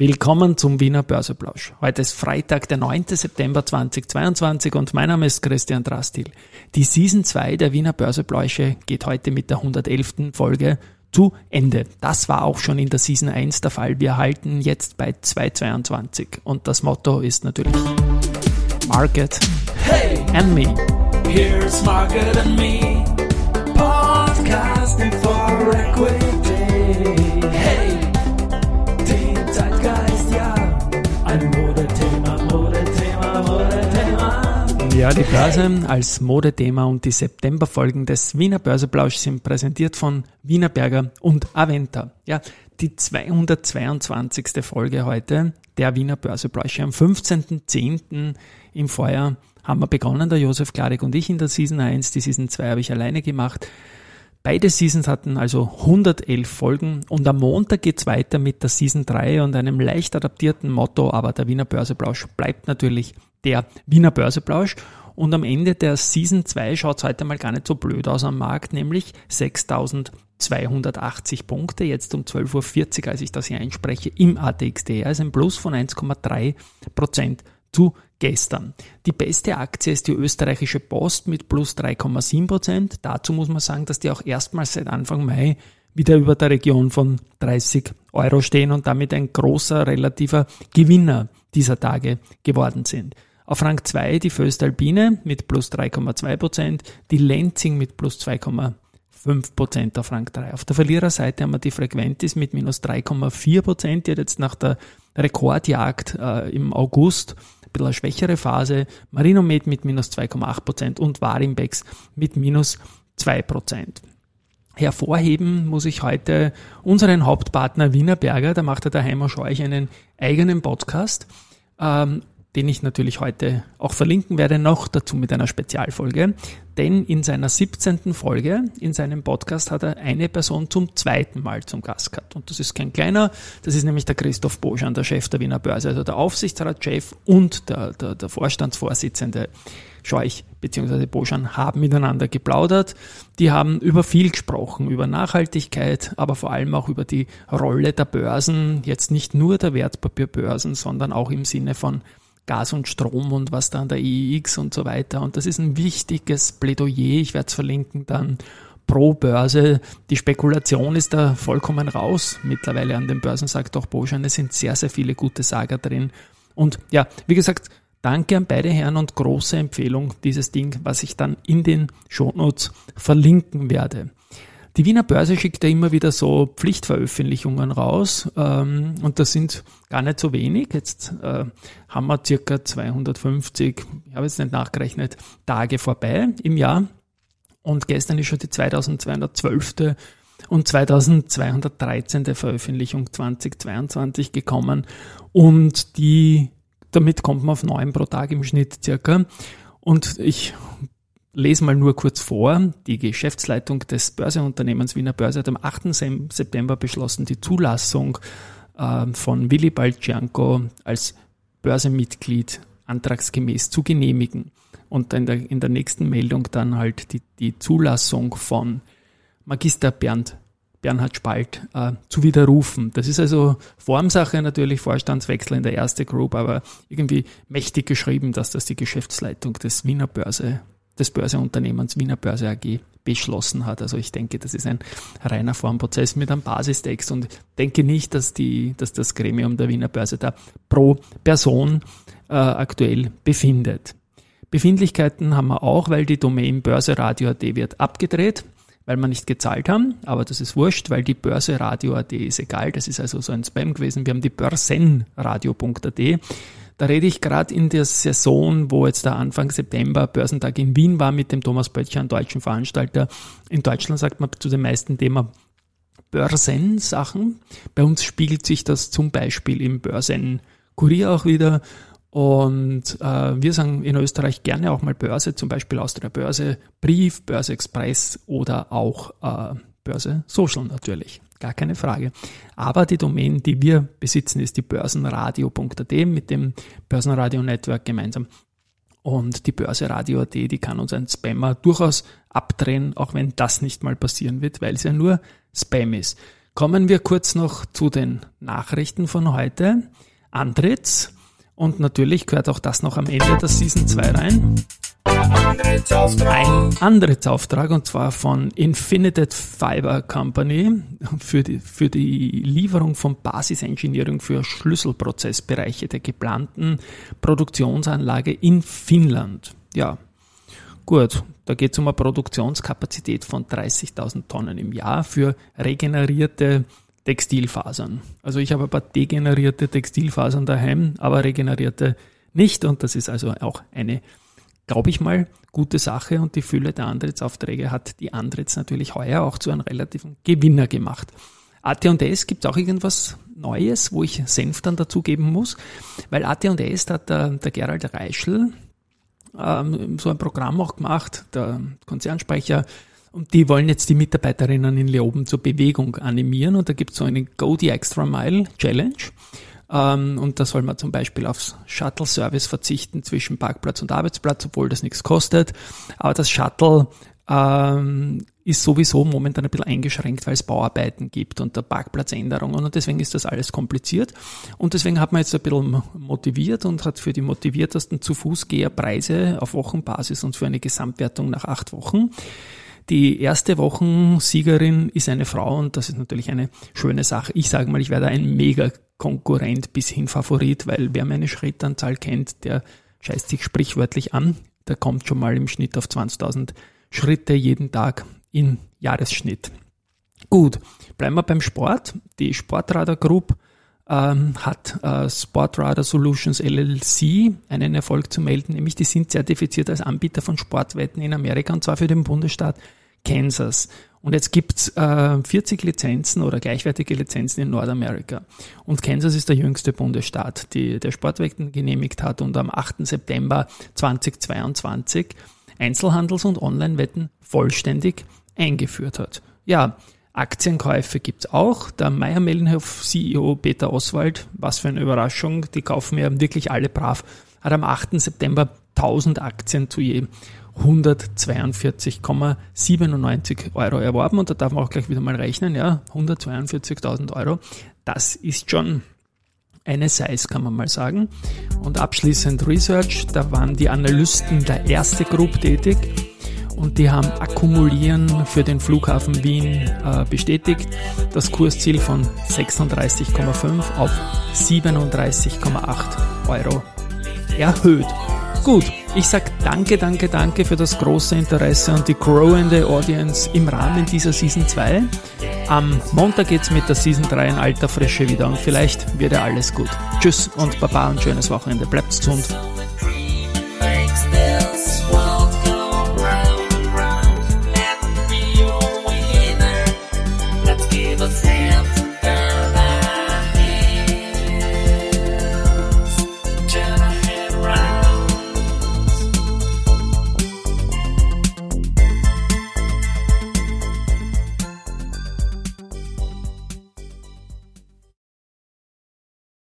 Willkommen zum Wiener Börseplausch. Heute ist Freitag, der 9. September 2022 und mein Name ist Christian Drastil. Die Season 2 der Wiener Börsepläusche geht heute mit der 111. Folge zu Ende. Das war auch schon in der Season 1 der Fall. Wir halten jetzt bei 222 und das Motto ist natürlich Market hey, and Me. Here's Market and Me. Podcasting Ja, die Börse als Modethema und die Septemberfolgen des Wiener Börseplausch sind präsentiert von Wienerberger und Aventa. Ja, die 222. Folge heute der Wiener Börseplausch. Am 15.10. im Vorjahr haben wir begonnen, der Josef Klarik und ich in der Season 1. Die Season 2 habe ich alleine gemacht. Beide Seasons hatten also 111 Folgen und am Montag geht's weiter mit der Season 3 und einem leicht adaptierten Motto, aber der Wiener Börseplausch bleibt natürlich der Wiener Börseplausch. Und am Ende der Season 2 schaut es heute mal gar nicht so blöd aus am Markt, nämlich 6280 Punkte, jetzt um 12.40 Uhr, als ich das hier einspreche, im ATXD. Also ein Plus von 1,3 Prozent zu gestern. Die beste Aktie ist die österreichische Post mit plus 3,7 Prozent. Dazu muss man sagen, dass die auch erstmals seit Anfang Mai wieder über der Region von 30 Euro stehen und damit ein großer relativer Gewinner dieser Tage geworden sind. Auf Rang 2 die Föstalpine mit plus 3,2 Prozent, die Lenzing mit plus 2,5 Prozent auf Rang 3. Auf der Verliererseite haben wir die Frequentis mit minus 3,4 Prozent, die hat jetzt nach der Rekordjagd äh, im August bisschen eine schwächere Phase, Marinomed mit minus 2,8 Prozent und Warimbex mit minus 2 Prozent. Hervorheben muss ich heute unseren Hauptpartner Wienerberger, da macht er daheim euch einen eigenen Podcast. Ähm, den ich natürlich heute auch verlinken werde, noch dazu mit einer Spezialfolge. Denn in seiner 17. Folge in seinem Podcast hat er eine Person zum zweiten Mal zum Gast gehabt. Und das ist kein kleiner, das ist nämlich der Christoph Boschan, der Chef der Wiener Börse, also der Aufsichtsratschef und der, der, der Vorstandsvorsitzende Scheuch bzw. Boschan haben miteinander geplaudert. Die haben über viel gesprochen, über Nachhaltigkeit, aber vor allem auch über die Rolle der Börsen, jetzt nicht nur der Wertpapierbörsen, sondern auch im Sinne von Gas und Strom und was da an der EEX und so weiter. Und das ist ein wichtiges Plädoyer, ich werde es verlinken dann, pro Börse. Die Spekulation ist da vollkommen raus mittlerweile an den Börsen, sagt auch Boschan. Es sind sehr, sehr viele gute Sager drin. Und ja, wie gesagt, danke an beide Herren und große Empfehlung dieses Ding, was ich dann in den Shownotes verlinken werde. Die Wiener Börse schickt ja immer wieder so Pflichtveröffentlichungen raus ähm, und das sind gar nicht so wenig. Jetzt äh, haben wir circa 250, ich habe jetzt nicht nachgerechnet, Tage vorbei im Jahr und gestern ist schon die 2212. und 2213. Veröffentlichung 2022 gekommen und die damit kommt man auf neun pro Tag im Schnitt circa. Und ich lese mal nur kurz vor. Die Geschäftsleitung des Börseunternehmens Wiener Börse hat am 8. September beschlossen, die Zulassung äh, von Willy Balcianco als Börsemitglied antragsgemäß zu genehmigen. Und in der, in der nächsten Meldung dann halt die, die Zulassung von Magister Bernd Bernhard Spalt äh, zu widerrufen. Das ist also Formsache natürlich, Vorstandswechsel in der erste Group, aber irgendwie mächtig geschrieben, dass das die Geschäftsleitung des Wiener Börse des Börseunternehmens Wiener Börse AG beschlossen hat. Also ich denke, das ist ein reiner Formprozess mit einem Basistext und denke nicht, dass, die, dass das Gremium der Wiener Börse da pro Person äh, aktuell befindet. Befindlichkeiten haben wir auch, weil die Domain Börseradio.at wird abgedreht, weil wir nicht gezahlt haben, aber das ist wurscht, weil die Börseradio.at ist egal, das ist also so ein Spam gewesen. Wir haben die Börsenradio.at da rede ich gerade in der Saison, wo jetzt der Anfang September Börsentag in Wien war mit dem Thomas Böttcher, einem deutschen Veranstalter. In Deutschland sagt man zu den meisten Thema Börsensachen. Bei uns spiegelt sich das zum Beispiel im Börsenkurier auch wieder. Und äh, wir sagen in Österreich gerne auch mal Börse, zum Beispiel aus der Börse Brief, Börse Express oder auch äh, Börse Social natürlich gar keine Frage. Aber die Domain, die wir besitzen, ist die börsenradio.at mit dem Börsenradio Network gemeinsam. Und die Börseradio.at, die kann uns ein Spammer durchaus abdrehen, auch wenn das nicht mal passieren wird, weil es ja nur Spam ist. Kommen wir kurz noch zu den Nachrichten von heute. Antritts. Und natürlich gehört auch das noch am Ende der Season 2 rein. Ein Antrittsauftrag und zwar von Infinited Fiber Company für die, für die Lieferung von Basisengineering für Schlüsselprozessbereiche der geplanten Produktionsanlage in Finnland. Ja, gut, da geht es um eine Produktionskapazität von 30.000 Tonnen im Jahr für regenerierte Textilfasern. Also ich habe ein paar degenerierte Textilfasern daheim, aber regenerierte nicht und das ist also auch eine glaube ich mal, gute Sache und die Fülle der Antrittsaufträge hat die Antritts natürlich heuer auch zu einem relativen Gewinner gemacht. AT&S gibt es auch irgendwas Neues, wo ich Senf dann dazugeben muss, weil AT&S hat der, der Gerald Reischl ähm, so ein Programm auch gemacht, der Konzernsprecher, und die wollen jetzt die Mitarbeiterinnen in Leoben zur Bewegung animieren und da gibt es so eine Go the Extra Mile Challenge. Ähm, und da soll man zum Beispiel aufs Shuttle-Service verzichten zwischen Parkplatz und Arbeitsplatz, obwohl das nichts kostet. Aber das Shuttle ähm, ist sowieso momentan ein bisschen eingeschränkt, weil es Bauarbeiten gibt und der Parkplatzänderungen und deswegen ist das alles kompliziert. Und deswegen hat man jetzt ein bisschen motiviert und hat für die motiviertesten zu Fußgeher Preise auf Wochenbasis und für eine Gesamtwertung nach acht Wochen. Die erste Wochensiegerin ist eine Frau und das ist natürlich eine schöne Sache. Ich sage mal, ich werde ein mega Konkurrent bis hin Favorit, weil wer meine Schrittanzahl kennt, der scheißt sich sprichwörtlich an. Der kommt schon mal im Schnitt auf 20.000 Schritte jeden Tag in Jahresschnitt. Gut, bleiben wir beim Sport. Die Sportradar Group ähm, hat äh, Sportradar Solutions LLC einen Erfolg zu melden, nämlich die sind zertifiziert als Anbieter von Sportwetten in Amerika und zwar für den Bundesstaat Kansas. Und jetzt gibt's äh, 40 Lizenzen oder gleichwertige Lizenzen in Nordamerika. Und Kansas ist der jüngste Bundesstaat, die der Sportwetten genehmigt hat und am 8. September 2022 Einzelhandels- und Online-Wetten vollständig eingeführt hat. Ja, Aktienkäufe gibt's auch. Der Meier-Mellenhof-CEO Peter Oswald, was für eine Überraschung, die kaufen ja wirklich alle brav, hat am 8. September 1000 Aktien zu je 142,97 Euro erworben und da darf man auch gleich wieder mal rechnen, ja, 142.000 Euro. Das ist schon eine Size, kann man mal sagen. Und abschließend Research, da waren die Analysten der erste Group tätig und die haben Akkumulieren für den Flughafen Wien äh, bestätigt. Das Kursziel von 36,5 auf 37,8 Euro erhöht. Gut, ich sage danke, danke, danke für das große Interesse und die growende Audience im Rahmen dieser Season 2. Am Montag geht's mit der Season 3 in alter Frische wieder und vielleicht wird ja alles gut. Tschüss und Baba und schönes Wochenende. Bleibt gesund.